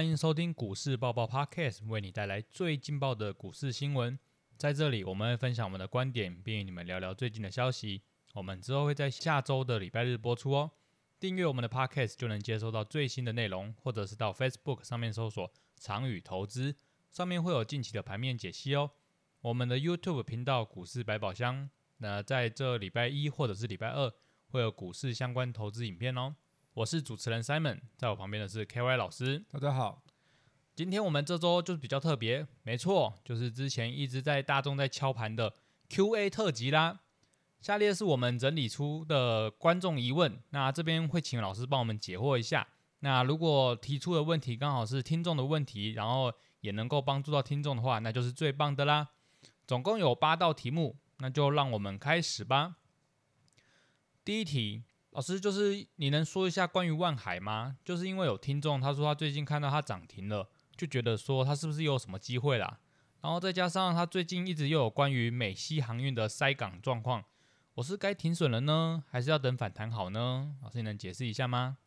欢迎收听股市爆爆 Podcast，为你带来最劲爆的股市新闻。在这里，我们会分享我们的观点，并与你们聊聊最近的消息。我们之后会在下周的礼拜日播出哦。订阅我们的 Podcast 就能接收到最新的内容，或者是到 Facebook 上面搜索“长宇投资”，上面会有近期的盘面解析哦。我们的 YouTube 频道“股市百宝箱”，那在这礼拜一或者是礼拜二会有股市相关投资影片哦。我是主持人 Simon，在我旁边的是 KY 老师。大家好，今天我们这周就是比较特别，没错，就是之前一直在大众在敲盘的 Q&A 特辑啦。下列是我们整理出的观众疑问，那这边会请老师帮我们解惑一下。那如果提出的问题刚好是听众的问题，然后也能够帮助到听众的话，那就是最棒的啦。总共有八道题目，那就让我们开始吧。第一题，老师就是你能说一下关于万海吗？就是因为有听众他说他最近看到它涨停了，就觉得说它是不是又有什么机会啦？然后再加上它最近一直又有关于美西航运的塞港状况。我是该停损了呢，还是要等反弹好呢？老师，你能解释一下吗？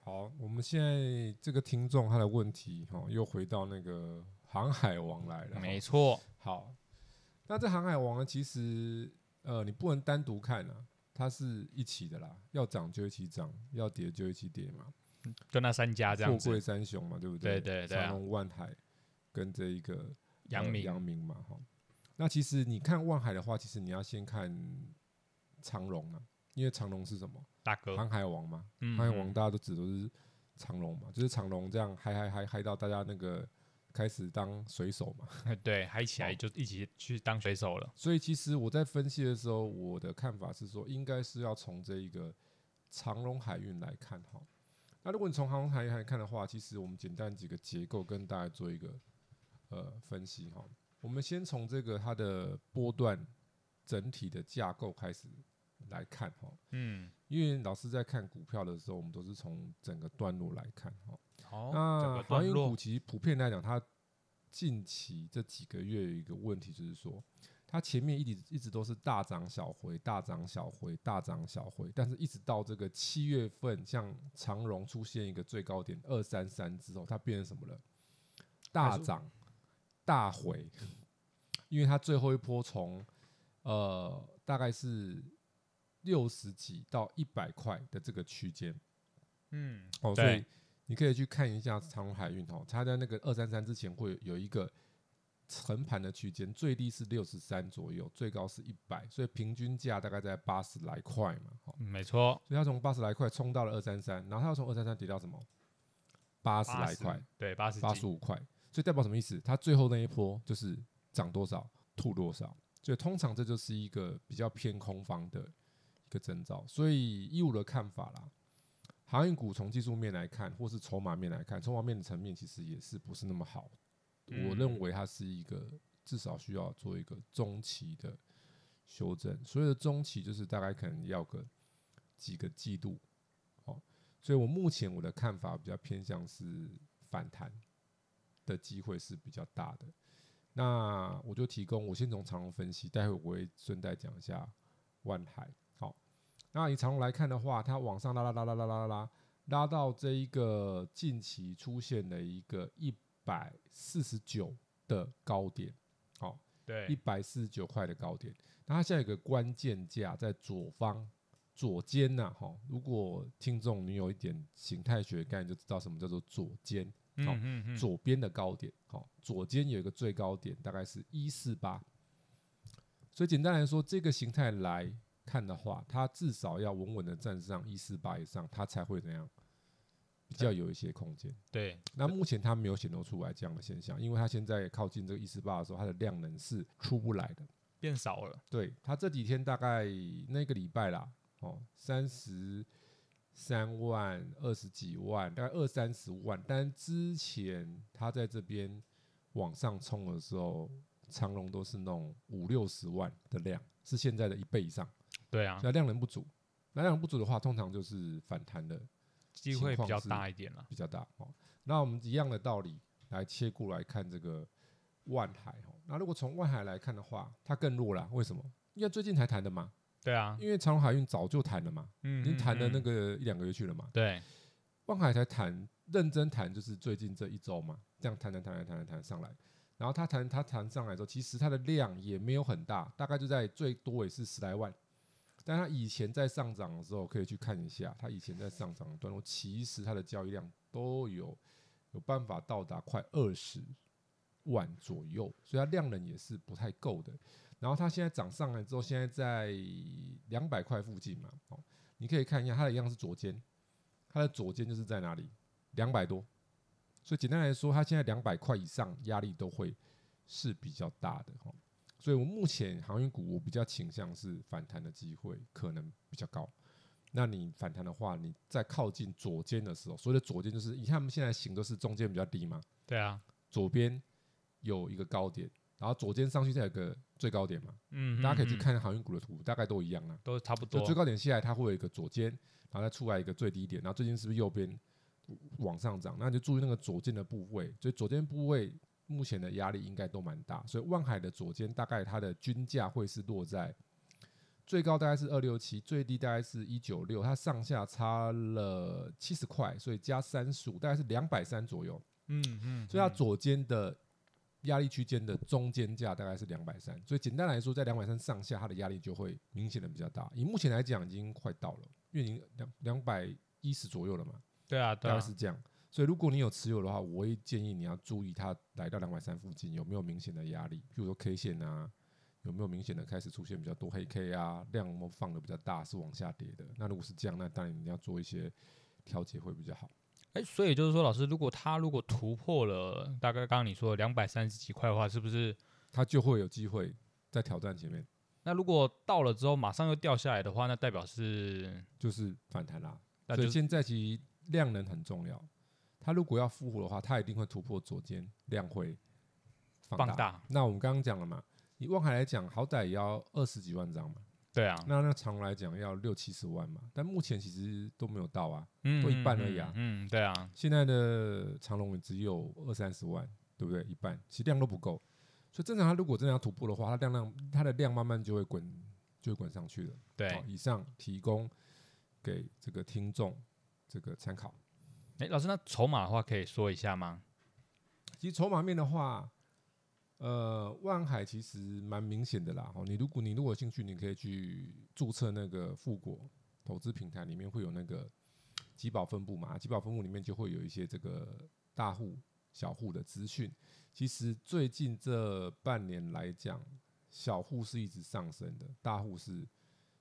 好，我们现在这个听众他的问题哈，又回到那个航海王来了。没错。好，那这航海王呢，其实呃，你不能单独看啊，它是一起的啦，要涨就一起涨，要跌就一起跌嘛。就那三家这样子。富贵三雄嘛，对不对？对对对。长隆、万海跟这一个阳明，阳明嘛，哈。那其实你看万海的话，其实你要先看。长隆啊，因为长隆是什么？大哥，航海王嘛，航海王大家都指都是长隆嘛，就是长隆这样嗨嗨嗨嗨到大家那个开始当水手嘛，对，嗨起来就一起去当水手了。所以其实我在分析的时候，我的看法是说，应该是要从这一个长龙海运来看哈。那如果你从航龙海运来看的话，其实我们简单几个结构跟大家做一个呃分析哈。我们先从这个它的波段整体的架构开始。来看哈，嗯，因为老师在看股票的时候，我们都是从整个段落来看哈。好，那航运股其实普遍来讲，它近期这几个月有一个问题，就是说它前面一直一直都是大涨小回，大涨小回，大涨小回，但是一直到这个七月份，像长荣出现一个最高点二三三之后，它变成什么了？大涨大回，因为它最后一波从呃大概是。六十几到一百块的这个区间，嗯，哦，所以你可以去看一下长隆海运哦，它在那个二三三之前会有一个横盘的区间，最低是六十三左右，最高是一百，所以平均价大概在八十来块嘛，好，没错，所以它从八十来块冲到了二三三，然后它又从二三三跌到什么？八十来块，对，八十八十五块，所以代表什么意思？它最后那一波就是涨多少吐多少，所以通常这就是一个比较偏空方的。一个征兆，所以以我的看法啦，航运股从技术面来看，或是筹码面来看，筹码面的层面其实也是不是那么好。我认为它是一个至少需要做一个中期的修正，所谓的中期就是大概可能要个几个季度。好，所以我目前我的看法比较偏向是反弹的机会是比较大的。那我就提供，我先从长龙分析，待会我会顺带讲一下万海。那以长龙来看的话它往上拉拉拉拉拉拉拉拉到这一个近期出现的一个一百四十九的高点好一百四十九块的高点。那它现在有个关键价在左方左肩呐哈如果听众你有一点形态学概念就知道什么叫做左肩好左边的高点好左肩有一个最高点大概是一四八。所以简单来说这个形态来看的话，它至少要稳稳的站上一四八以上，它才会怎样比较有一些空间。对，那目前它没有显露出来这样的现象，因为它现在靠近这个一四八的时候，它的量能是出不来的，变少了。对，它这几天大概那个礼拜啦，哦，三十三万、二十几万，大概二三十万。但之前它在这边往上冲的时候，长龙都是那种五六十万的量，是现在的一倍以上。对啊，那量能不足，那量能不足的话，通常就是反弹的机会比较大一点了，比较大哦。那我们一样的道理来切过来看这个万海哦。那如果从万海来看的话，它更弱了，为什么？因为最近才谈的嘛。对啊，因为长隆海运早就谈了嘛，嗯，已经谈了那个一两个月去了嘛。对，万海才谈认真谈，就是最近这一周嘛，这样谈谈谈谈谈谈谈上来，然后他谈他谈上来之后，其实它的量也没有很大，大概就在最多也是十来万。但它以前在上涨的时候，可以去看一下，它以前在上涨的段落，其实它的交易量都有有办法到达快二十万左右，所以它量能也是不太够的。然后它现在涨上来之后，现在在两百块附近嘛，哦，你可以看一下，它的一样是左肩，它的左肩就是在哪里？两百多。所以简单来说，它现在两百块以上压力都会是比较大的哈。所以我目前航运股我比较倾向是反弹的机会可能比较高。那你反弹的话，你在靠近左肩的时候，所谓的左肩就是你看他们现在行都是中间比较低嘛，对啊，左边有一个高点，然后左肩上去再有个最高点嘛。嗯，大家可以去嗯，看航运股的图，大概都一样啊。都差不多最。高点下来，它会有一个左肩，然后再出来一个最低点，然后最近是不是右边往上涨？那你就注意那个左肩的部位，所以左肩部位目前的压力应该都蛮大，所以万海的左肩大概它的均价会是落在最高大概是二六七，最低大概是一九六，它上下差了七十块，所以加三十五大概是两百三左右，嗯嗯，所以它左肩的。压力区间的中间价大概是两百三，所以简单来说，在两百三上下，它的压力就会明显的比较大。以目前来讲，已经快到了，因为已经两两百一十左右了嘛，对啊对啊，大概是这样。所以如果你有持有的话，我会建议你要注意它来到两百三附近有没有明显的压力，比如说 K 线啊，有没有明显的开始出现比较多黑 K 啊，量有没有放的比较大，是往下跌的。那如果是这样，那当然你要做一些调节会比较好。哎，所以就是说，老师，如果它如果突破了大概刚刚你说两百三十几块的话，是不是？它就会有机会在挑战前面，那如果到了之后马上又掉下来的话，那代表是就是反弹啦。所以现在其实量能很重要。它如果要复活的话，它一定会突破左肩，量会放大。放大。那我们刚刚讲了嘛，以望海来讲，好歹也要二十几万张嘛。对啊，那那长荣来讲要六七十万嘛，但目前其实都没有到啊。嗯，都一半嗯而已啊嗯，嗯对啊，现在的长龙也只有二三十万，对不对？一半，其实量都不够。所以正常，它如果真的要突破的话，它量量它的量慢慢就会滚，就会滚上去了。对。好以上提供给这个听众这个参考。哎，老师，那筹码的话可以说一下吗？其实筹码面的话，呃，万海其实蛮明显的啦。哦，你如果你如果有兴趣，你可以去注册那个富国投资平台，里面会有那个集保分布嘛，集保分布里面就会有一些这个大户、小户的资讯。其实最近这半年来讲，小户是一直上升的，大户是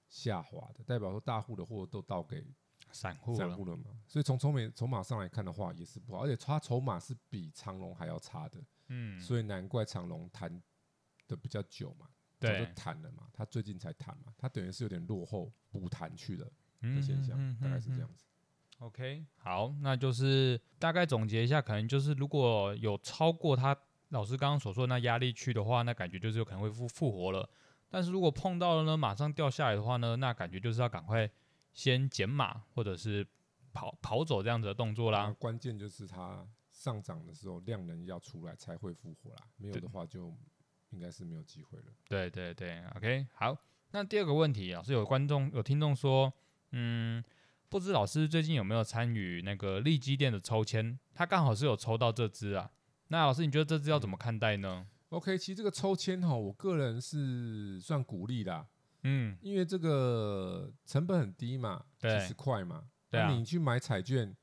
下滑的，代表说大户的货都倒给散户了，散户了嘛，所以从筹码筹码上来看的话，也是不好，而且它筹码是比长隆还要差的，嗯，所以难怪长隆谈的比较久嘛，早就对，谈了嘛，他最近才谈嘛，他等于是有点落后补谈去了的嗯现象，嗯大概是这。样子。OK，好，那就是大概总结一下，可能就是如果有超过他老师刚刚所说的那压力区的话，那感觉就是有可能会复复活了。但是如果碰到了呢，马上掉下来的话呢，那感觉就是要赶快先减码或者是跑跑走这样子的动作那啦。关键就是它上涨的时候量能要出来才会复活啦，没有的话就应该是没有机会了。对对对，OK，好。那第二个问题啊，是有观众有听众说，嗯，不知老师最近有没有参与那个利基店的抽签？他刚好是有抽到这支啊。那老师，你觉得这支要怎么看待呢？OK，其实这个抽签哈，我个人是算鼓励啦，嗯，因为这个成本很低嘛，对几十块嘛，对啊那你去买彩券，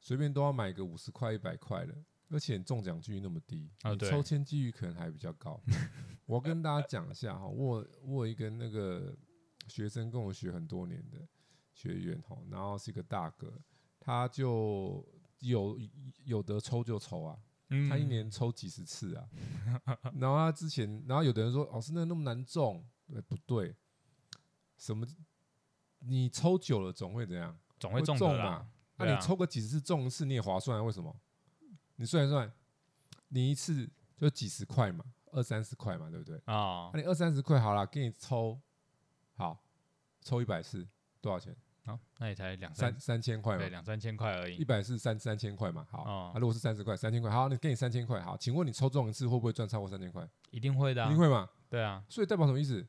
随便都要买个五十块、一百块的，而且中奖几率那么低，啊对你抽签几率可能还比较高。我要跟大家讲一下哈，我我有一个那个学生跟我学很多年的学员哈，然后是一个大哥，他就有有得抽就抽啊，嗯他一年抽几十次啊，然后他之前，然后有的人说老师那那么难中，对不对？什么？你抽久了总会怎样？总会会中的啦中嘛。那、你抽个几十次中一次你也划算啊？为什么？你算一算，你一次就几十块嘛，二三十块嘛，对不对？啊那、你二三十块好了，给你抽，好，抽一百次多少钱？好，那也才两三三三千块嘛对，两三千块而已一。百是三三千块嘛，好，哦啊，如果是三十块，三千块，好，你给你三千块，好，请问你抽中一次会不会赚超过三千块？一定会的、啊一定，会嘛？对啊，所以代表什么意思？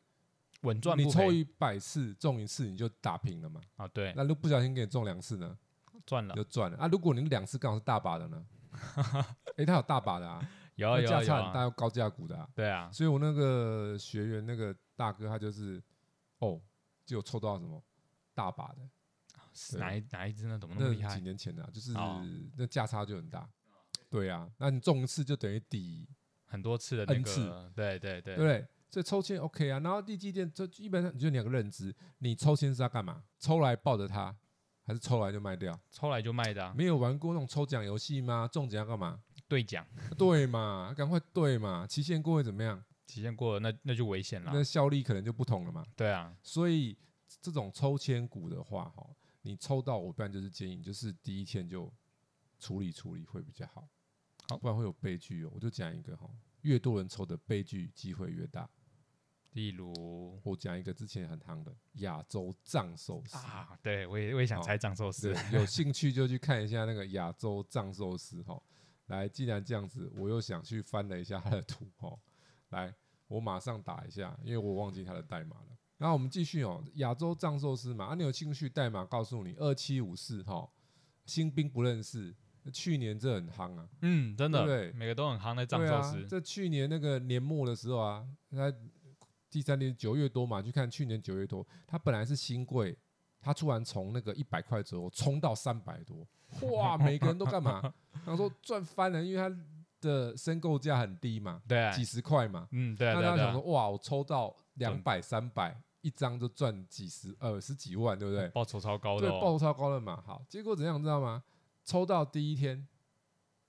稳赚不赔你抽一百次中一次你就打平了嘛？啊，对，那如果不小心给你中两次呢？赚了就赚了啊。如果你两次刚好是大把的呢？诶，他有大把的啊，有啊有啊有啊，差很大，又高价股的啊。对啊，所以我那个学员那个大哥，他就是哦，就有抽到什么大把的，是哪一哪一只呢？怎么那么厉害那几？年前的、啊，就是哦那价差就很大。对啊，那你中一次就等于抵，很多次的那 N 次个，对对对对不对？所以抽签 OK 啊。然后地基店这基本上你就两个认知，你抽签是要干嘛？抽来抱着它，还是抽来就卖掉？抽来就卖的啊，没有玩过那种抽奖游戏吗？中奖要干嘛？兑奖，对嘛，赶快兑嘛，期限过会怎么样？期限过了那那就危险了那。效力可能就不同了嘛。对啊，所以这种抽签股的话，哈，你抽到我不然就是建议，你就是第一天就处理处理会比较好，好不然会有悲剧哦。我就讲一个哈，越多人抽的悲剧机会越大。例如我讲一个之前很夯的亚洲藏寿司，啊，对我也我也想猜藏寿司。对，，有兴趣就去看一下那个亚洲藏寿司哈。来，既然这样子，我又想去翻了一下它的图哈。来，我马上打一下，因为我忘记它的代码了。然后我们继续哦，亚洲藏寿司嘛，啊，你有兴趣代码告诉你二七五四哈，新兵不认识，去年这很夯啊，嗯，真的，对对？每个都很夯的藏寿司，，这去年那个年末的时候啊，它第三天九月多嘛，去看去年九月多，它本来是新贵，它突然从那个一百块左右冲到三百多，哇，每个人都干嘛？他说赚翻了，因为它的申购价很低嘛，对啊，几十块嘛，嗯，对啊对啊对啊那他想说，哇，我抽到两百、三百，一张就赚几十呃十几万，对不对？报酬超高的对，哦，报酬超高的嘛。好，结果怎样知道吗？抽到第一天，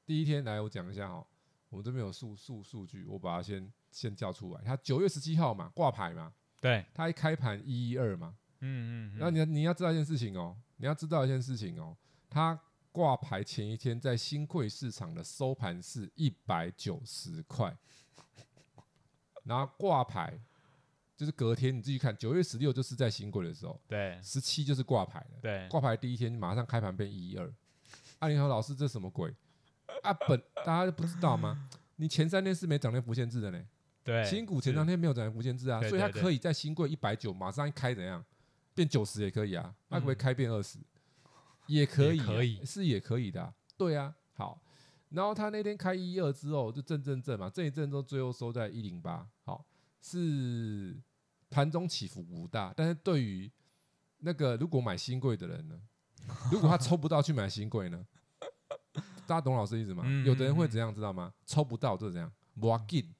第一天来我讲一下哈，我们这边有数数数据，我把它先先叫出来。他九月十七号嘛，挂牌嘛，对，他一开盘一一二嘛。嗯嗯嗯，然后你要你要知道一件事情哦，你要知道一件事情哦，他挂牌前一天在新贵市场的收盘是一百九十块，然后挂牌就是隔天你自己看，九月十六就是在新贵的时候，对十七就是挂牌了。对，挂牌第一天马上开盘变一一二，阿林豪老师这什么鬼？啊本大家不知道吗？你前三天是没涨跌幅限制的呢，对，新股前是。三天没有涨跌幅限制啊，所以它可以在新贵一百九马上一开怎样？变九十也可以啊，他可不可以开变二十？也可以可以。是也可以的啊、对啊，好。然后他那天开一二之后就震震震嘛，震一震之后最后收在一零八，好。是盘中起伏不大，但是对于那个如果买新贵的人呢，如果他抽不到去买新贵呢，大家懂老师意思吗？嗯有的人会怎样知道吗？抽不到就怎样 w a l in，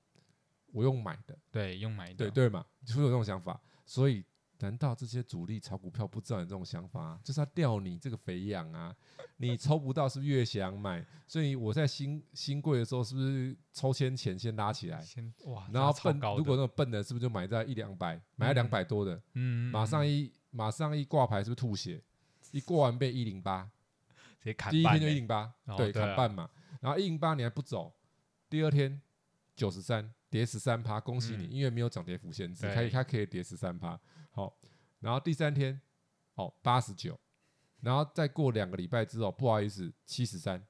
我用买的，对用买的，对对嘛，就会有这种想法。所以，难道这些主力炒股票不知道你这种想法、啊，就是要吊你这个肥羊啊？你抽不到是不是越想买？所以我在新新贵的时候，是不是抽签前先拉起来？先哇，然后笨，如果那种笨的，是不是就买在一两百，买在嗯两百多的，嗯，嗯马上嗯一马上一挂牌，是不是吐血？一过完被一零八，直接砍第一天就一零八，对，砍半嘛。然后一零八你还不走，第二天九十三，跌十三趴，恭喜你，嗯因为没有涨跌幅限制，对可以它可以跌十三趴。好，然后第三天哦八十九，然后再过两个礼拜之后，不好意思七十三，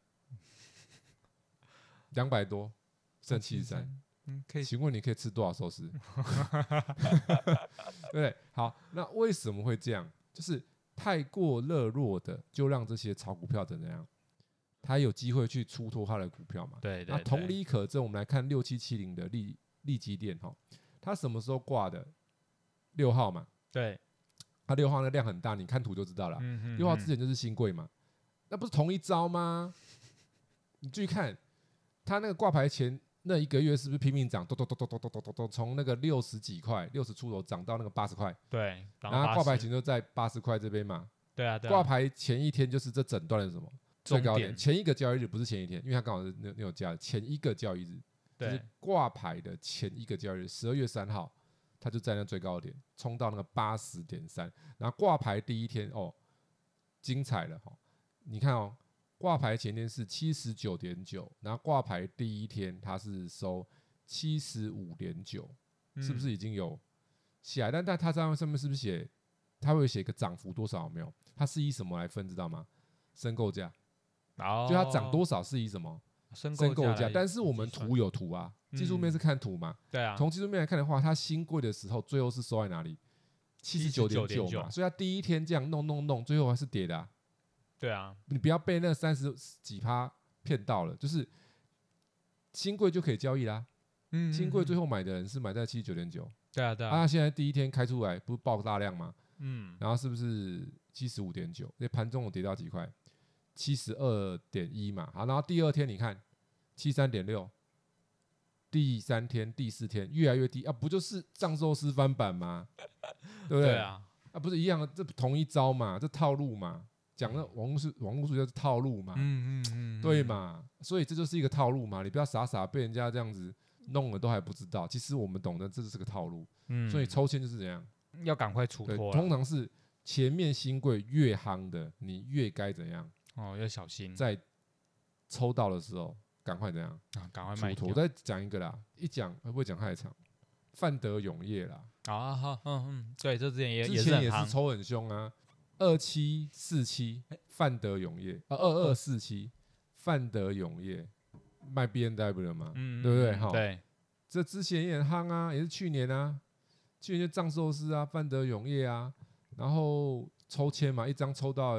两百多剩七十三。，嗯，可以请问你可以吃多少寿司？对 不对？好，那为什么会这样？就是太过热络的，就让这些炒股票的怎样，他有机会去出脱他的股票嘛？对对，那同理可证，我们来看六七七零的利利基电哈，它什么时候挂的？六号嘛，对，它六号那量很大，你看图就知道了。嗯嗯，六号嗯之前就是新贵嘛，那不是同一招吗？你注意看，它那个挂牌前那一个月是不是拼命涨，咚咚咚咚咚咚咚咚咚，从那个六十几块、六十出头涨到那个八十块，对，然后挂牌前就在八十块这边嘛。对啊对啊，挂牌前一天就是这整段的什么最高点，前一个交易日不是前一天，因为它刚好是那那种价，前一个交易日就是对挂牌的前一个交易日，十二月三号，它就在那最高点冲到那个八十点三，然后挂牌第一天哦，精彩了哈、你看哦，挂牌前天是七十九点九，然后挂牌第一天它是收七十五点九，是不嗯是已经有起来？但但它上面上面是不是写，它会写个涨幅多少有没有？它是以什么来分，知道吗？申购价，哦，就它涨多少是以什么申申购价？但是我们图有图啊，技术面嗯是看图嘛。对啊，从技术面来看的话，它新贵的时候，最后是收在哪里？七十九点九嘛，所以它第一天这样弄弄弄，最后还是跌的、啊，对啊，你不要被那三十几趴骗到了，就是新贵就可以交易啦。嗯新贵最后买的人是买在七十九点九，对啊对啊，啊，现在第一天开出来不是爆大量吗？嗯然后是不是七十五点九？那盘中有跌到几块？七十二点一嘛。好，然后第二天你看七三点六，第三天、第四天越来越低啊，不就是藏寿司翻版吗？对不对？对啊，啊，不是一样的，这同一招嘛，这套路嘛，讲的网络是网络术叫套路嘛，嗯嗯嗯，对嘛？所以这就是一个套路嘛，你不要傻傻被人家这样子弄了都还不知道，其实我们懂得这是个套路，嗯，所以抽签就是怎样。要赶快出对，脱通常是前面新贵越夯的，你越该怎样，哦，要小心。在抽到的时候赶快怎样？啊，赶快卖出脱。我掉再讲一个啦，一讲会不会讲太长？范德永业啦，啊，好，嗯嗯，对，这之前也之是很夯前也是，抽很凶啊，二七四七范德永业，呃，二二四七范德永业。卖 B N W 了嘛？嗯，对不对？哈。嗯对，这之前也很夯啊，也是去年啊，去年就藏寿司啊，范德永业啊，然后抽签嘛，一张抽到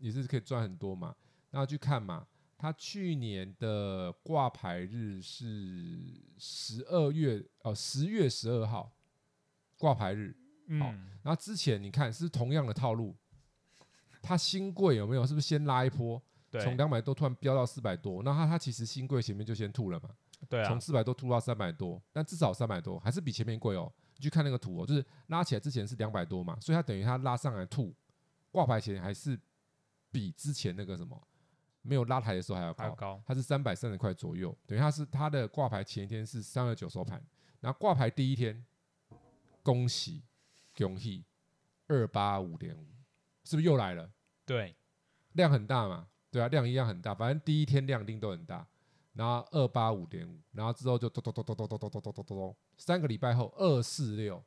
也是可以赚很多嘛，然后去看嘛，他去年的挂牌日是十二月哦，十月十二号挂牌日，好嗯，然后之前你看是同样的套路，它新贵有没有？是不是先拉一波，对，从两百多突然飙到四百多？那它它其实新贵前面就先吐了嘛，对啊从，四百多吐到三百多，但至少三百多还是比前面贵哦。你去看那个图哦，就是拉起来之前是两百多嘛，所以它等于它拉上来吐，挂牌前还是比之前那个什么没有拉抬的时候还要高，它是三百三十块左右，等于它是它的挂牌前一天是三二九收盘，然后挂牌第一天，恭喜恭喜二八五点五，是不是又来了？对，量很大嘛，对啊，量一样很大，反正第一天量定都很大，然后二八五点五，然后之后就咚咚咚咚咚咚咚咚咚咚咚咚，三个礼拜后二四六，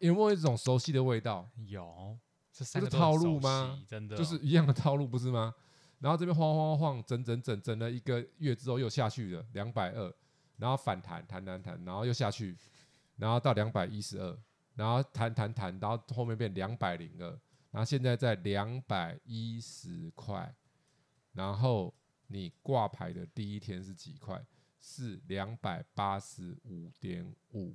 有没有一种熟悉的味道？有，这三是套路吗？真的就是一样的套路，不是吗？然后这边晃晃晃，整整整整了一个月之后又下去了两百二，然后反弹弹弹弹，然后又下去，然后到两百一十二，然后弹弹弹，然后后面变两百零二，然后现在在两百一十块，然后你挂牌的第一天是几块？是两百八十五点五，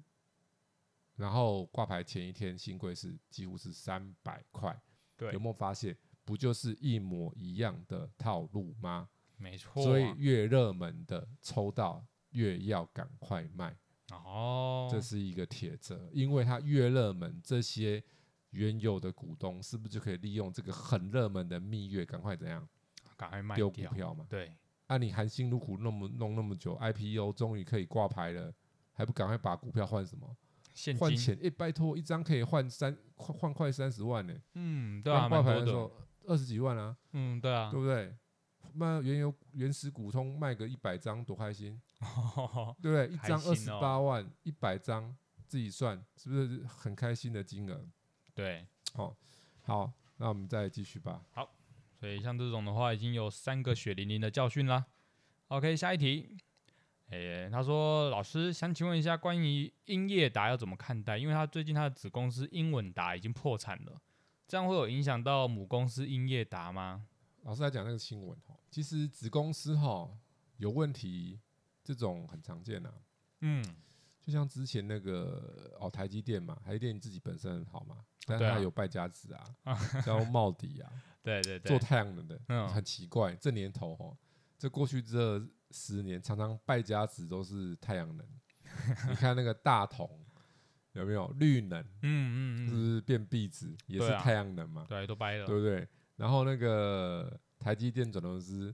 然后挂牌前一天新贵是几乎是三百块。对有，没有发现，不就是一模一样的套路吗？没错啊，所以越热门的抽到越要赶快卖，哦，这是一个铁则，因为它越热门，这些原有的股东是不是就可以利用这个很热门的蜜月，赶快怎样赶快卖丢股，票嘛？对，啊，你含辛茹苦那么弄那么久，IPO 终于可以挂牌了，还不赶快把股票换什么？现金，换钱？诶，拜托，一张可以换三换换快三十万呢、嗯，对啊，刚挂蛮多的，牌的时候二十几万啊。嗯，对啊对，不对？那原油原始股通卖个一百张多开心，对不对？一张二十开心哦八万，一百张自己算是不是很开心的金额？对，好，那我们再继续吧。所以像这种的话，已经有三个血淋淋的教训啦。OK，下一题。诶、他说老师想请问一下，关于英业达要怎么看待？因为他最近他的子公司英稳达已经破产了，这样会有影响到母公司英业达吗？老师来讲那个新闻哈，其实子公司哈有问题，这种很常见啊。嗯，就像之前那个哦，台积电嘛，台积电自己本身很好嘛，但是对啊它有败家子啊，叫茂迪啊，对对对，做太阳能的，嗯很奇怪。这年头哦，这过去这十年，常常败家子都是太阳能。你看那个大同有没有绿能，嗯嗯嗯，是变壁纸也是太阳能嘛，对，都掰了，对不对？然后那个台积电转投资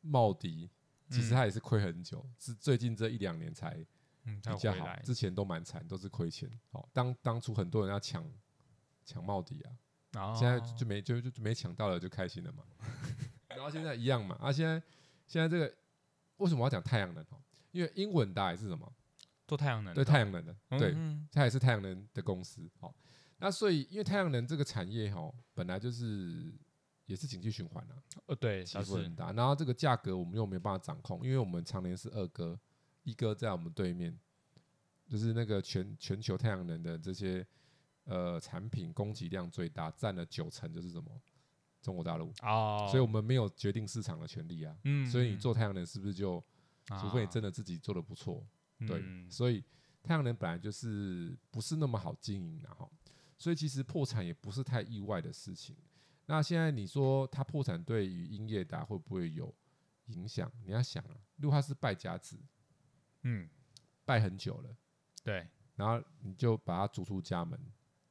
茂迪，其实嗯它也是亏很久，是最近这一两年才嗯，比较好之前都蛮惨，都是亏钱。好，当当初很多人要抢抢茂迪啊，然后现在就没就就就没抢到了，就开心了嘛。然后现在一样嘛，啊，现在现在这个为什么要讲太阳能？哦，因为英文大也是什么？做太阳能的，对，太阳能的，对，嗯它也是太阳能的公司。好，那所以因为太阳能这个产业哈，本来就是也是景气循环啊，呃，对，起伏很大。然后这个价格我们又没有办法掌控，因为我们常年是二哥，一哥在我们对面，就是那个全全球太阳能的这些呃产品供给量最大，占了九成，就是什么中国大陆，哦，所以我们没有决定市场的权利啊。嗯，所以你做太阳能是不是就，啊，除非你真的自己做的不错，对，嗯所以太阳能本来就是不是那么好经营的哈，所以其实破产也不是太意外的事情。那现在你说它破产对于英业达会不会有影响？你要想啊，如果它是败家子，嗯，败很久了，对，然后你就把它逐出家门，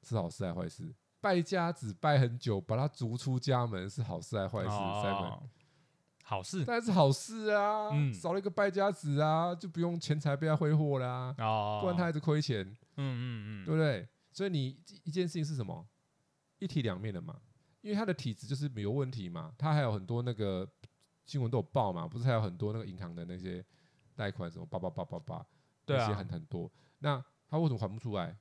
是好事还是坏事？败家子败很久，把他逐出家门是好事还是坏事？Simon，哦好事当然是好事啊，嗯少了一个败家子啊，就不用钱财被他挥霍啦、哦，不然他一直亏钱。嗯嗯嗯，对不对？所以你一件事情是什么？一体两面的嘛，因为他的体质就是没有问题嘛，他还有很多那个新闻都有报嘛，不是还有很多那个银行的那些贷款什么八八八八八，对啊那些很很多。那他为什么还不出来？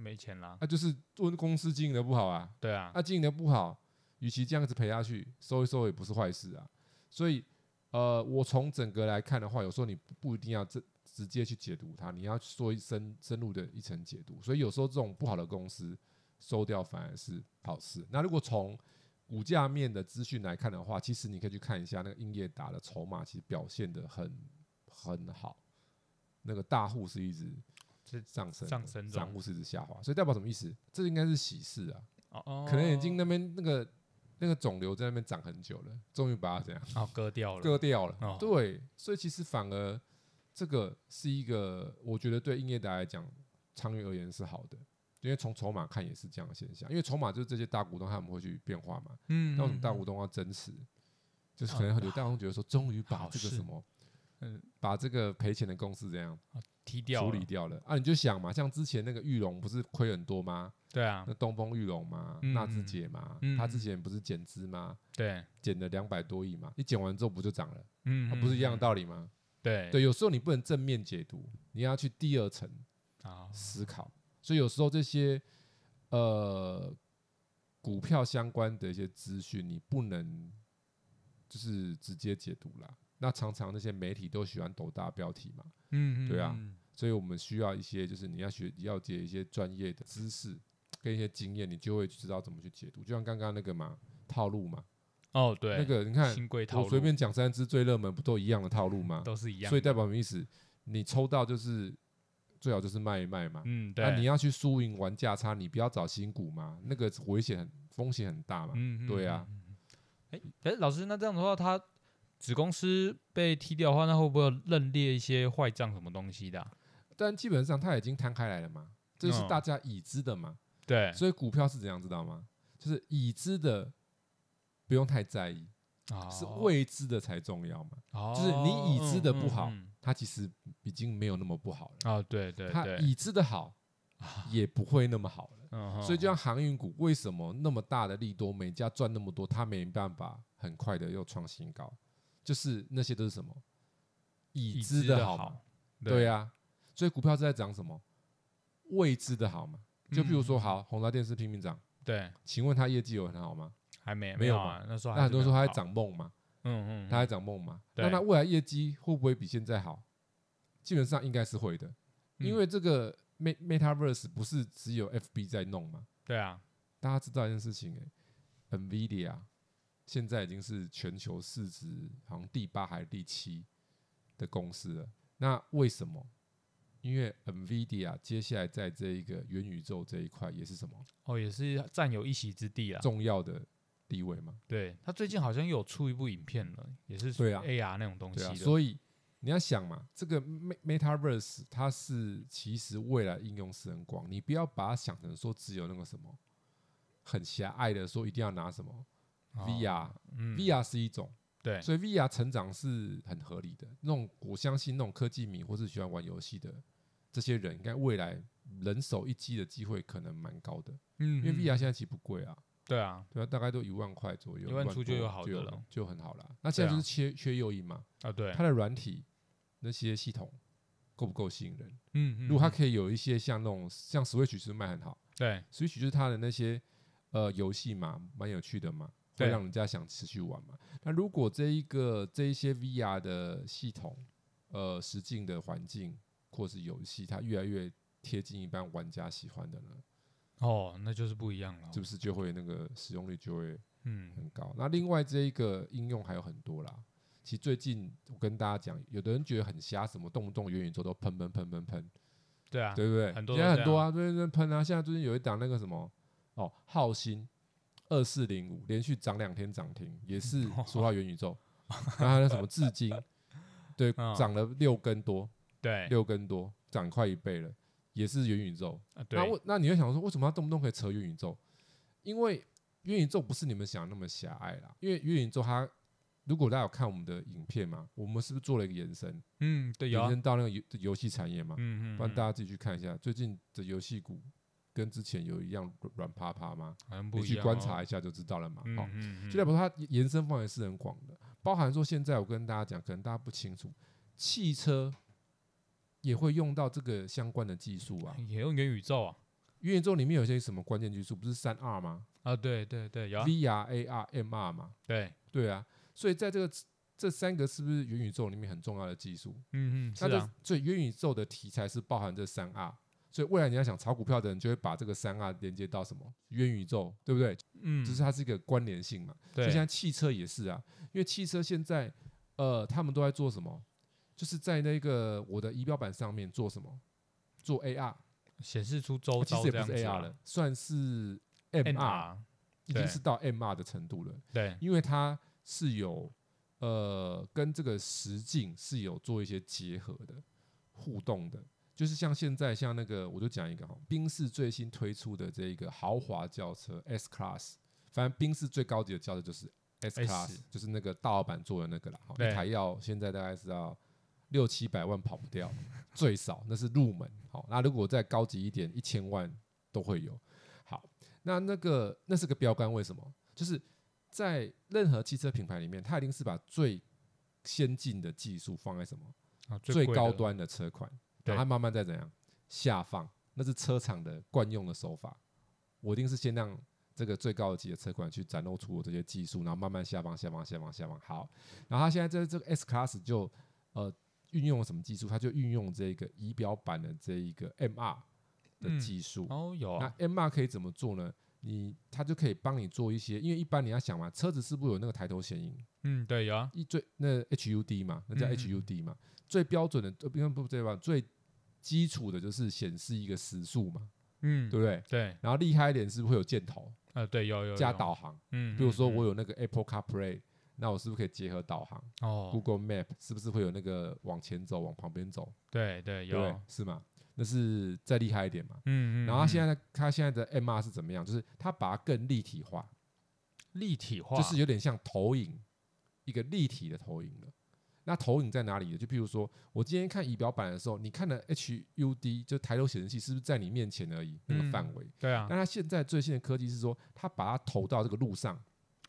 没钱啦，那、就是问公司经营的不好啊，对啊，那、经营的不好，与其这样子赔下去，收一收也不是坏事啊。所以，呃，我从整个来看的话，有时候你不不一定要这直接去解读它，你要做一深深入的一层解读。所以有时候这种不好的公司收掉反而是好事。那如果从股价面的资讯来看的话，其实你可以去看一下那个英业达的筹码，其实表现的很很好。那个大户是一直是上升的，上升中散户是指下滑，所以代表什么意思？这应该是喜事啊。哦哦，可能眼睛那边那个那个肿瘤在那边长很久了，终于把它怎样哦割掉了，割掉了。哦对，所以其实反而这个是一个，我觉得对英业达来讲，长远而言是好的，因为从筹码看也是这样的现象。因为筹码就是这些大股东他们会去变化嘛，嗯，那为什么大嗯股东要增持？就是可能很多大股东觉得说，终于把这个什么，嗯把这个赔钱的公司这样踢掉处理，掉了啊！你就想嘛，像之前那个玉龙不是亏很多吗？对啊那，东风玉龙嘛，嗯纳智捷嘛，嗯他之前不是减资吗？对，减了两百多亿嘛，你减完之后不就涨了？嗯，它不是一样的嗯？道理吗？对对，有时候你不能正面解读，你要去第二层啊，思考。所以有时候这些呃股票相关的一些资讯，你不能就是直接解读啦。那常常那些媒体都喜欢抖大标题嘛，嗯，嗯对啊，嗯所以我们需要一些就是你要学要解一些专业的知识跟一些经验，你就会知道怎么去解读。就像刚刚那个嘛套路嘛，哦，对，那个你看新贵套路我随便讲三支最热门，不都一样的套路吗？都是一样的，所以代表什么意思？你抽到就是最好就是卖一卖嘛。嗯，对那、对，你要去输赢玩价差，你不要找新股嘛，那个危险很风险很大嘛。嗯，嗯对啊。哎，哎，老师，那这样的话，他子公司被踢掉的话，那会不会有认列一些坏账什么东西的啊？但基本上它已经摊开来了嘛，这是嗯大家已知的嘛。对，所以股票是怎样知道吗？就是已知的不用太在意，是哦未知的才重要嘛。哦就是你已知的不好嗯嗯嗯它其实已经没有那么不好了，哦，对对对，它已知的好 也不会那么好了。嗯所以就像航运股，为什么那么大的利多，每家赚那么多，它没办法很快的又创新高？就是那些都是什么？已已知知的好的好。嘛？对啊，所以股票是在涨什么？未知的好嘛？就比如说，嗯。好，宏达电视拼命涨，对，请问它业绩有很好吗？还没没有啊，那时候那很多人说它在还涨梦嘛，嗯嗯，它在涨梦嘛，那它未来业绩会不会比现在好？基本上应该是会的，因嗯为这个 Met Metaverse 不是只有 FB 在弄嘛，对啊，大家知道一件事情、欸、，NVIDIA 现在已经是全球市值好像第八还是第七的公司了。那为什么？因为 NVIDIA 接下来在这一个元宇宙这一块也是什么哦，也是占有一席之地啊。重要的地位嘛？对他最近好像有出一部影片了，也是对啊 AR 那种东西所以你要想嘛，这个 Me- Metaverse 它是其实未来应用是很广，你不要把它想成说只有那个什么很狭隘的说一定要拿什么哦 VR，VR、嗯。VR 是一种。对，所以 VR 成长是很合理的。那种我相信那种科技迷或是喜欢玩游戏的这些人，应该未来人手一机的机会可能蛮高的。嗯，因为嗯 VR 现在其实不贵啊，对啊，对啊，大概都一万块左右，一万出就多有好的就了。就很好了。那现在就是缺缺诱因嘛，啊对，它的软体那些系统够不够吸引人？嗯，嗯如果它嗯可以有一些像那种像 Switch 是卖很好？对，Switch 就是它的那些呃游戏嘛，蛮有趣的嘛，会让人家想持续玩嘛。那如果这一个这一些 VR 的系统，呃，实境的环境或是游戏，它越来越贴近一般玩家喜欢的呢，哦，那就是不一样了是，不是就会那个使用率就会嗯，很高。那另外这一个应用还有很多啦。其实最近我跟大家讲，有的人觉得很瞎，什么动不动元宇宙都喷喷喷喷喷，对啊，对不对？很多现在很多啊，最近在喷啊。现在最近有一档那个什么哦，浩鑫二四零五连续涨两天涨停，也是 说到元宇宙。然后还有什么至今，对，嗯涨了六根多，对，六根多，涨快一倍了，也是元宇宙。啊，那我那你会想说，为什么他动不动可以扯元宇宙？因为元宇宙不是你们想的那么狭隘啦。因为元宇宙它，如果大家有看我们的影片嘛，我们是不是做了一个延伸，嗯，对，延伸到那个游游戏产业嘛？嗯嗯，不然大家家自己去看一下，最近的游戏股跟之前有一样软软趴趴吗？好像不你去一样哦观察一下就知道了嘛。嗯好，嗯嗯，就代表它延伸范围是很广的，包含说现在我跟大家讲，可能大家不清楚，汽车也会用到这个相关的技术啊。也用元宇宙啊，元宇宙里面有些什么关键技术？不是三 R 吗啊，对对对，有啊，？VR、AR、MR 嘛？对，对啊，所以在这个这三个是不是元宇宙里面很重要的技术？嗯嗯，是啊，所以元宇宙的题材是包含这三 R，所以未来你要想炒股票的人就会把这个三 R 连接到什么元宇宙，对不对？嗯，只是它是一个关联性嘛。对就像汽车也是啊，因为汽车现在呃，他们都在做什么？就是在那个我的仪表板上面做什么？做 AR，显示出周啊其实也不是 AR 啊了，算是 MR，，NR，已经是到 MR 的程度了。对，因为它是有呃跟这个实境是有做一些结合的互动的，就是像现在像那个我就讲一个哈，宾士最新推出的这一个豪华轿车 S Class，反正宾士最高级的轿车就是 S Class，就是那个大老板做的那个啦，一台要现在大概是要六七百万跑不掉，最少那是入门，好，那如果再高级一点，一千万都会有。好，那那个那是个标杆，为什么？就是在任何汽车品牌里面，它一定是把最先进的技术放在什么啊最高端的车款，对然后它慢慢再怎样下放，那是车厂的惯用的手法。我一定是先让这个最高级的车款去展露出我这些技术，然后慢慢下放、下放、下放、下放。好，然后它现在在这个 S Class 就呃运用了什么技术？它就运用这个仪表板的这一个 MR 的嗯技术。哦，有那啊，MR 可以怎么做呢？你它就可以帮你做一些，因为一般你要想嘛，车子是不是有那个抬头显影？嗯，对，有啊，一最那 HUD 嘛，那叫嗯嗯 HUD 嘛，最标准的呃不不对吧？最基础的就是显示一个时速嘛，嗯，对不对？对，然后厉害一点是不是会有箭头呃，对，有有有加导航？嗯，比如说嗯我有那个 Apple CarPlay，那我是不是可以结合导航哦，？Google Map 是不是会有那个往前走、往旁边走？对对有，？是吗？那是再厉害一点嘛。嗯嗯，然后它现在在它现在的 MR 是怎么样？就是它把它更立体化，立体化，就是有点像投影，一个立体的投影了。那投影在哪里呢？就譬如说，我今天看仪表板的时候，你看的 HUD 就抬头显示器，是不是在你面前而已那个嗯范围？对啊但，它现在最新的科技是说，它把它投到这个路上，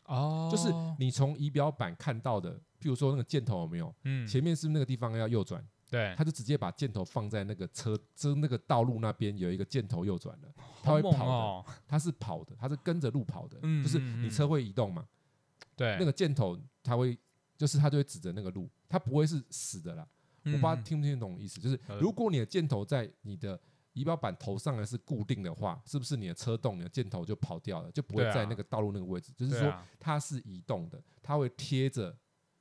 哦，就是你从仪表板看到的，譬如说那个箭头有没有？嗯，前面是不是那个地方要右转？对，他就直接把箭头放在那个车，就是那个道路那边有一个箭头右转了，他会跑的。哦，它是跑的，他是跟着路跑的，嗯就是你车会移动嘛，对，那个箭头它会，就是它就会指着那个路，它不会是死的啦。我不知道嗯听不听得懂意思，就是呃如果你的箭头在你的仪表板头上的是固定的话，是不是你的车动，你的箭头就跑掉了，就不会在那个道路那个位置？就是说它是移动的，它会贴着，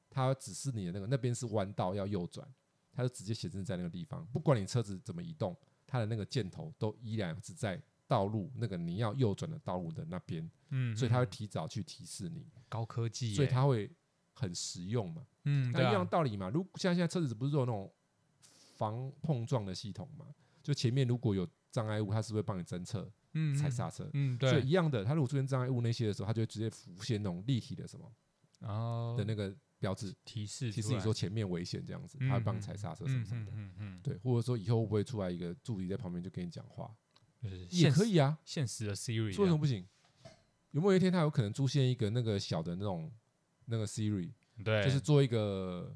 它会指示你的那个那边是弯道要右转，它就直接显示在那个地方，不管你车子怎么移动，它的那个箭头都依然是在道路那个你要右转的道路的那边，嗯，所以它会嗯提早去提示你，高科技耶，所以它会很实用嘛。嗯，那一样道理嘛。如像现在车子不是都有那种防碰撞的系统嘛？就前面如果有障碍物，它是会帮你侦测嗯，嗯踩刹车？嗯，所以对，一样的，它如果出现障碍物那些的时候，它就会直接浮现那种立体的什么然后的那个标志，提示提示你说前面危险这样子，嗯它会帮你踩刹车什么什么的。嗯嗯对，或者说以后会不会出来一个助理在旁边就跟你讲话，也可以啊，现实的 Siri，说为什么不行？有没有一天它有可能出现一个那个小的那种那个 Siri，对，就是做一个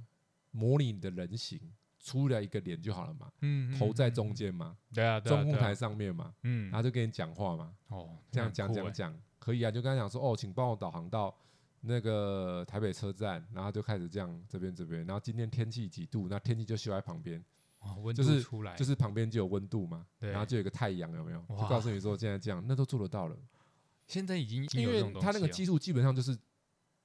模拟你的人形，出来一个脸就好了嘛，嗯头在，嗯中间嘛，嗯对啊，中控台上面嘛，嗯然，后就跟你讲话嘛，哦，这样讲讲讲，可以啊，就跟他讲说，哦，请帮我导航到那个台北车站，然后就开始这样这边这边，然后今天天气几度，那天气就修在旁边，就是度出来，就是旁边就有温度嘛，对然后就有个太阳，有没有？就告诉你说现在这样，那都做得到了。现在已经因为它那个技术基本上就是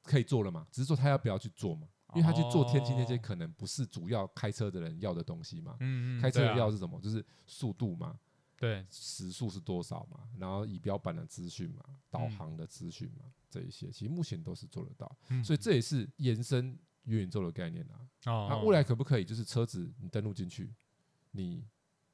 可以做了嘛，只是说他要不要去做嘛，因为他去做天气那些哦可能不是主要开车的人要的东西嘛。嗯嗯，开车对啊要是什么？就是速度嘛，对，时速是多少嘛，然后仪表板的资讯嘛，导嗯。航的资讯嘛，这一些其实目前都是做得到，嗯。所以这也是延伸元宇宙的概念啊。哦，那未来可不可以就是车子你登录进去，你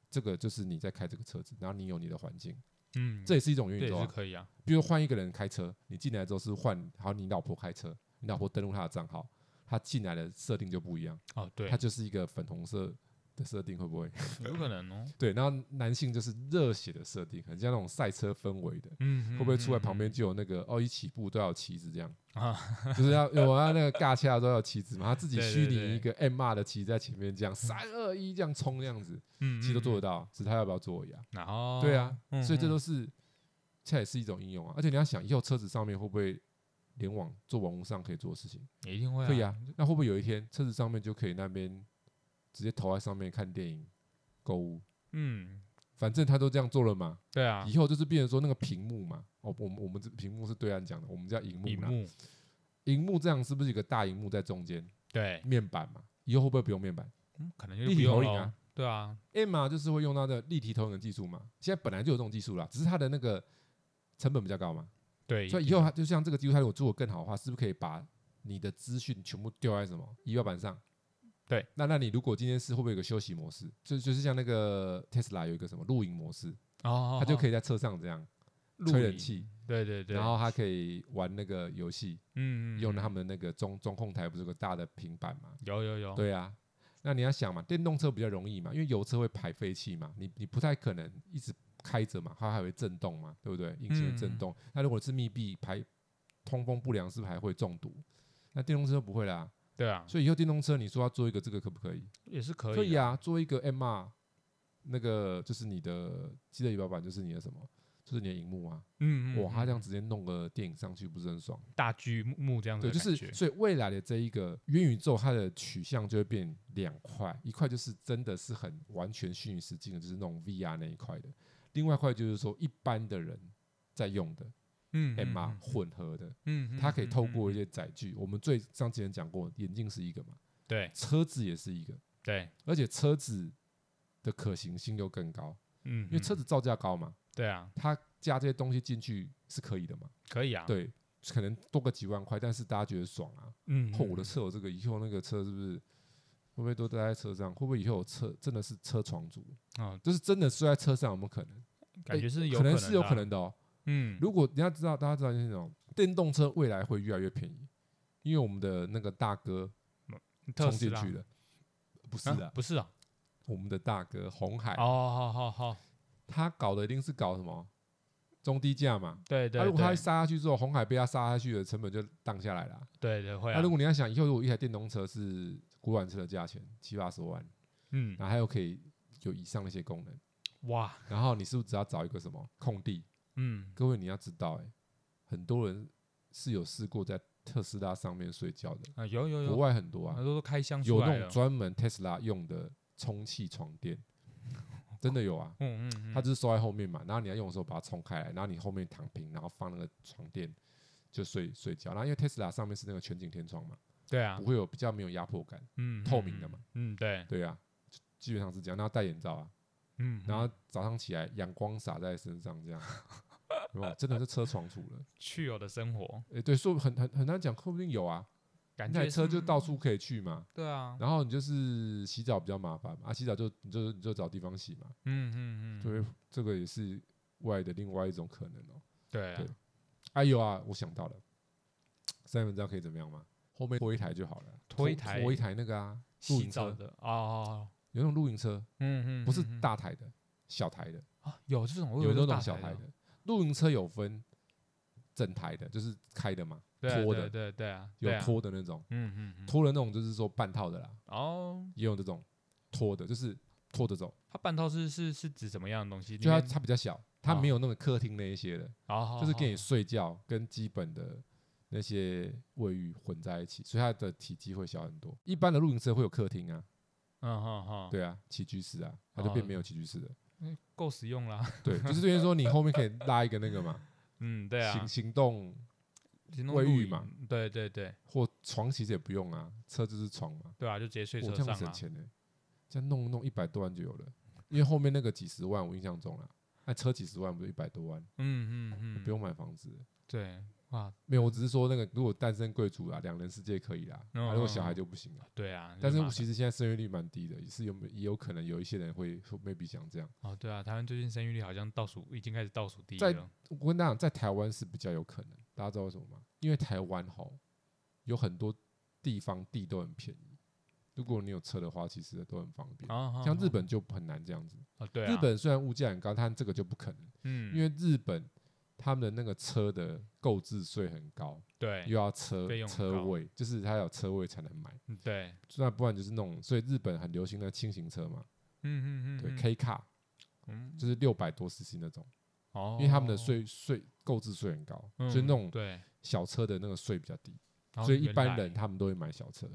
这个就是你在开这个车子，然后你有你的环境，嗯，这也是一种元这也宇宙啊。是可以啊，比如换一个人开车，你进来之后是换好你老婆开车，你老婆登录她的账号，她进来的设定就不一样，哦，对它，就是一个粉红色的设定，会不会？有可能哦，对，然后男性就是热血的设定，很像那种赛车氛围的。嗯，会不会出来嗯旁边就有那个哦，一起步都要旗子这样啊？就是要有啊，那个尬掐都要旗子嘛，他自己虚拟一个 M R 的旗在前面，这样三二一这样冲这样子，嗯，其实都做得到，只是他要不要做而已啊。然后对啊，嗯所以这嗯都是这也是一种应用啊。而且你要想，以后车子上面会不会联网做网络上可以做的事情？一定会可以啊。那会不会有一天车子上面就可以那边直接投在上面看电影、购物？嗯，反正他都这样做了嘛，对啊，以后就是变成说那个屏幕嘛，哦，我们我们这屏幕是对岸讲的，我们叫荧幕啦。荧幕，荧幕这样是不是有个大荧幕在中间，对，面板嘛？以后会不会不用面板嗯，可能就立不用投影啊，对啊，？M 啊，就是会用到的立体投影的技术嘛。现在本来就有这种技术啦，只是它的那个成本比较高嘛。对，所以以后它就像这个技术，它如果做的更好的话，是不是可以把你的资讯全部丢在什么仪表板上？对，那那你如果今天是会不会有个休息模式？就就是像那个 Tesla 有一个什么露营模式，它就可以在车上这样吹冷气，对对对，然后它可以玩那个游戏，嗯，嗯用他们们那个中中控台不是有个大的平板嘛？有有有，对啊，那你要想嘛，电动车比较容易嘛，因为油车会排废气嘛，你你不太可能一直开着嘛，它还会震动嘛，对不对？引擎的震嗯动。那如果是密闭排通风不良，是不是还会中毒？那电动车不会啦，对啊，所以以后电动车你说要做一个这个可不可以？也是可以，可以，啊，做一个 MR，那个就是你的记得仪表板就是你的什么？就是你的荧幕啊，嗯嗯，哇，它这样嗯直接弄个电影上去，不是很爽？大剧目这样子对，就是所以未来的这一个元宇宙，它的取向就会变两块，一块就是真的是很完全虚拟实境的，就是那种 VR 那一块的；另外一块就是说一般的人在用的。嗯 MR 嗯混合的，嗯，它可以透过一些些载具，我们最上之前讲过，眼镜是一个嘛，对车子也是一个，对，而且车子的可行性又更高，因为车子造价高嘛，对啊，它加这些东西进去是可以的嘛，可以啊，，对，可能多个几万块，但是大家觉得爽啊。嗯，哦，我的车有这个，以后那个车是不是会不会都待在车上？会不会以后有车真的是车床族？啊，就是真的睡在车上，有没有可能？感觉是有可能是有可，能的哦。嗯，如果你要知道，大家知道那种电动车未来会越来越便宜，因为我们的那个大哥冲进去了，不是的啊，不是啊，我们的大哥红海，哦，好好好，他搞的一定是搞什么？中低价嘛。对对，他如果他一杀下去之后，红海被他杀下去的成本就荡下来了啊。对对会啊。那如，果你要想，以后如果一台电动车是国产车的价钱七八十万，嗯，然后还有可以有以上那些功能，哇，然后你是不是只要找一个什么空地？嗯，各位你要知道、欸，很多人是有试过在特斯拉上面睡觉的，啊，有有有国，外很多啊很，多都开箱有那种专门特斯拉用的充气床垫，真的有啊。嗯嗯嗯，它就是收在后面嘛，然后你要用的时候把它冲开来，然后你后面躺平，然后放那个床垫就睡睡觉。然后因为特斯拉上面是那个全景天窗嘛，对啊不，会有比较没有压迫感，嗯，透明的嘛，嗯，嗯，对，对啊，基本上是这样。然后戴眼罩啊，嗯，然后早上起来阳光洒在身上，这样，真的是车床出了。去有的生活，诶，对，说很很很难讲，说不定有啊。感觉那台车就到处可以去嘛，对啊，然后你就是洗澡比较麻烦嘛，啊，洗澡就你就你就找地方洗嘛，嗯嗯嗯，对，这个也是外的另外一种可能哦。对啊对，哎有啊，我想到了，三文知道可以怎么样吗？后面拖一台就好了，拖一台拖一台那个啊，露营车洗澡的哦哦，有那种露营车，嗯嗯，不是嗯嗯大台的，小台的，啊，有这种，有那种小台的。露营车有分整台的，就是开的嘛，对啊对拖的，对对啊，有对啊，拖的那种，嗯嗯嗯，拖的那种就是说半套的啦，哦，也有这种拖的，就是拖着走，它半套是是是指什么样的东西？就它它比较小，它哦没有那个客厅那一些的，哦，就是给你哦睡觉跟基本的那些卫浴混在一起，所以它的体积会小很多。一般的露营车会有客厅啊，嗯哼哼，对啊，起居室啊，它就变哦没有起居室了。够实用啦，对，就是等于说你后面可以拉一个那个嘛，嗯，对啊。行，行动行动卫浴嘛，对对对。或床其实也不用啊，车就是床嘛，对啊，就直接睡我这样车上啊。省钱呢，这样弄弄一百多万就有了，因为后面那个几十万我印象中啦，那车几十万不是一百多万，嗯嗯嗯，不用买房子。了。对哇，没有，我只是说那个如果单身贵族啦，两人世界可以啦，嗯啊如果小孩就不行了。对啊，但是其实现在生育率蛮低的，也是有也有可能有一些人会会 maybe 想这样。哦，对啊，台湾最近生育率好像倒数，已经开始倒数第一在了。我跟大家讲，在台湾是比较有可能，大家知道为什么吗？因为台湾吼有很多地方地都很便宜，如果你有车的话，其实都很方便。啊，像日啊本就很难这样子，啊，对啊，日本虽然物价很高，但这个就不可能，嗯，因为日本他们的那个车的购置税很高，对。又要车费用车位，就是他有车位才能买，嗯对，那不然就是那种，所以日本很流行的轻型车嘛，嗯嗯嗯，对嗯。K 卡嗯。就是六百多 CC 那种，哦，因为他们的税税购置税很高，嗯，所以那种对，小车的那个税比较低，哦所以一般人他们都会买小车，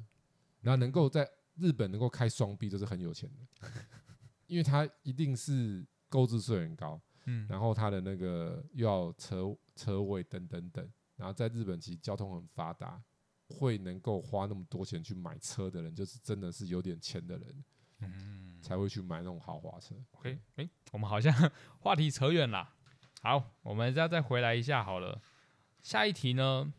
然后能够在日本能够开双臂都是很有钱的，因为他一定是购置税很高，嗯，然后他的那个又要车车位等等等，然后在日本其实交通很发达，会能够花那么多钱去买车的人，就是真的是有点钱的人嗯才会去买那种豪华车。，OK，哎，我们好像 话题扯远了，好，我们再再回来一下好了。下一题呢，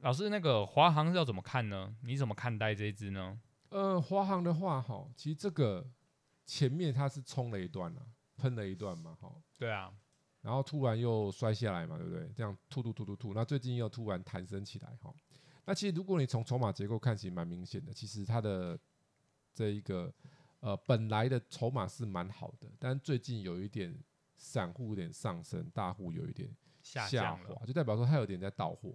老师，那个华航要怎么看呢？你怎么看待这一支呢？呃，华航的话，哈，其实这个前面它是冲了一段啊，喷了一段嘛，哈，对啊，然后突然又摔下来嘛，对不对？这样吐吐吐吐吐，那最近又突然弹升起来，哈。那其实如果你从筹码结构看，其实蛮明显的，其实它的这一个呃本来的筹码是蛮好的，但最近有一点散户有点上升，大户有一点下下，滑，就代表说它有点在倒货。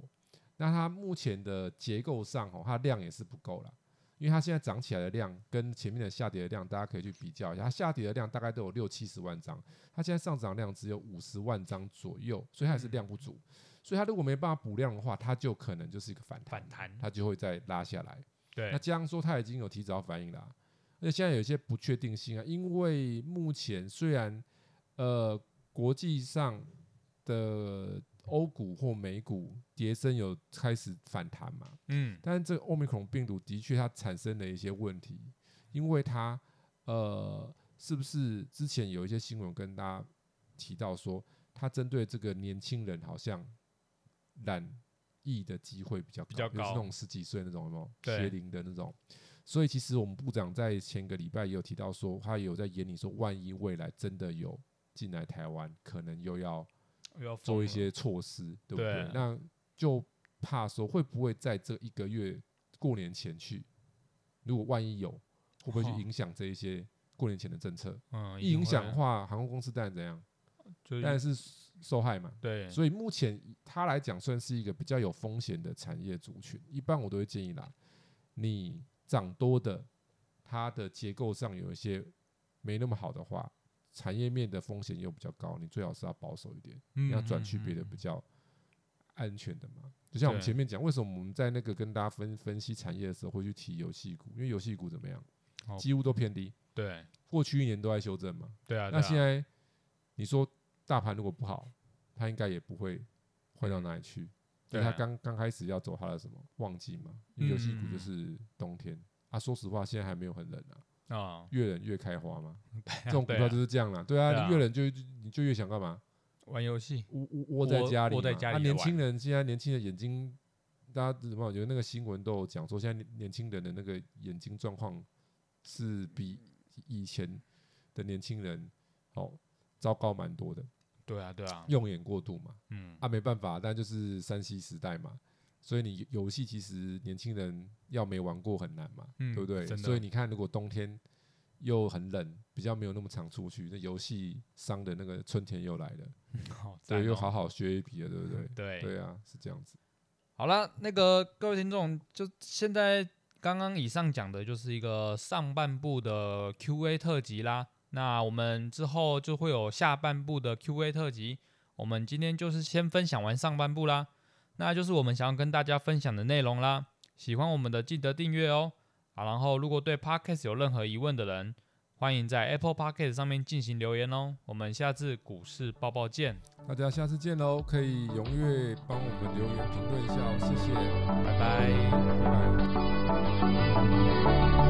那它目前的结构上哦，它量也是不够啦，因为它现在涨起来的量跟前面的下跌的量，大家可以去比较一下。它下跌的量大概都有六七十万张，它现在上涨量只有五十万张左右，所以它还是量不足。所以它如果没办法补量的话，它就可能就是一个反弹，反弹，它就会再拉下来。对那，加上说它已经有提早反应啦、而且现在有一些不确定性啊，因为目前虽然呃国际上的欧股或美股跌升有开始反弹嘛，嗯，但是这个欧米克戎病毒的确它产生了一些问题，因为它呃是不是之前有一些新闻跟大家提到说，它针对这个年轻人好像染疫的机会比较高，比较高。就是那种十几岁那种有没有？对。学龄的那种。所以其实我们部长在前个礼拜也有提到说，他有在眼里说，万一未来真的有进来台湾，可能又要做一些措施，对不对？对那就怕说会不会在这一个月过年前去，如果万一有，会不会去哦影响这一些过年前的政策？嗯，一影响的话，航空公司当然怎样？但是当然是受害嘛。对，所以目前以它来讲，算是一个比较有风险的产业族群。一般我都会建议啦，你涨多的，它的结构上有一些没那么好的话，产业面的风险又比较高，你最好是要保守一点，你你要转去别的比较安全的嘛。就像我们前面讲，为什么我们在那个跟大家分分析产业的时候会去提游戏股？因为游戏股怎么样哦，几乎都偏低，对过去一年都在修正嘛。对啊，那现在在你说大盘如果不好，它应该也不会坏到哪里去。对它刚刚开始要走它的什么旺季嘛，因为游戏股就嗯是冬天啊。说实话，现在还没有很冷啊，啊，越冷越开花嘛。这这种股票就是这样啦，对啊，你越冷就你就越想干嘛？玩游戏，窝窝窝在家里，窝在家里啊，年轻人现在年轻人眼睛，大家怎么有那个新闻都有讲说，现在年年轻人的那个眼睛状况是比以前的年轻人哦糟糕蛮多的，对啊对啊，用眼过度嘛，嗯，啊没办法，但就是山西时代嘛，所以你游戏其实年轻人要没玩过很难嘛，嗯对不对？所以你看，如果冬天又很冷，比较没有那么常出去，那游戏商的那个春天又来了，好对，又哦好好学一笔了，对不对？对对啊，是这样子。好了，那个各位听众，就现在刚刚以上讲的就是一个上半部的 Q&A 特辑啦。那我们之后就会有下半部的 Q&A 特辑。我们今天就是先分享完上半部啦，那就是我们想要跟大家分享的内容啦。喜欢我们的记得订阅哦。啊，然后如果对 Podcast 有任何疑问的人，欢迎在 Apple Podcast 上面进行留言哦。我们下次股市报报见，大家下次见喽！可以踊跃帮我们留言评论一下哦，谢谢，拜拜。拜拜。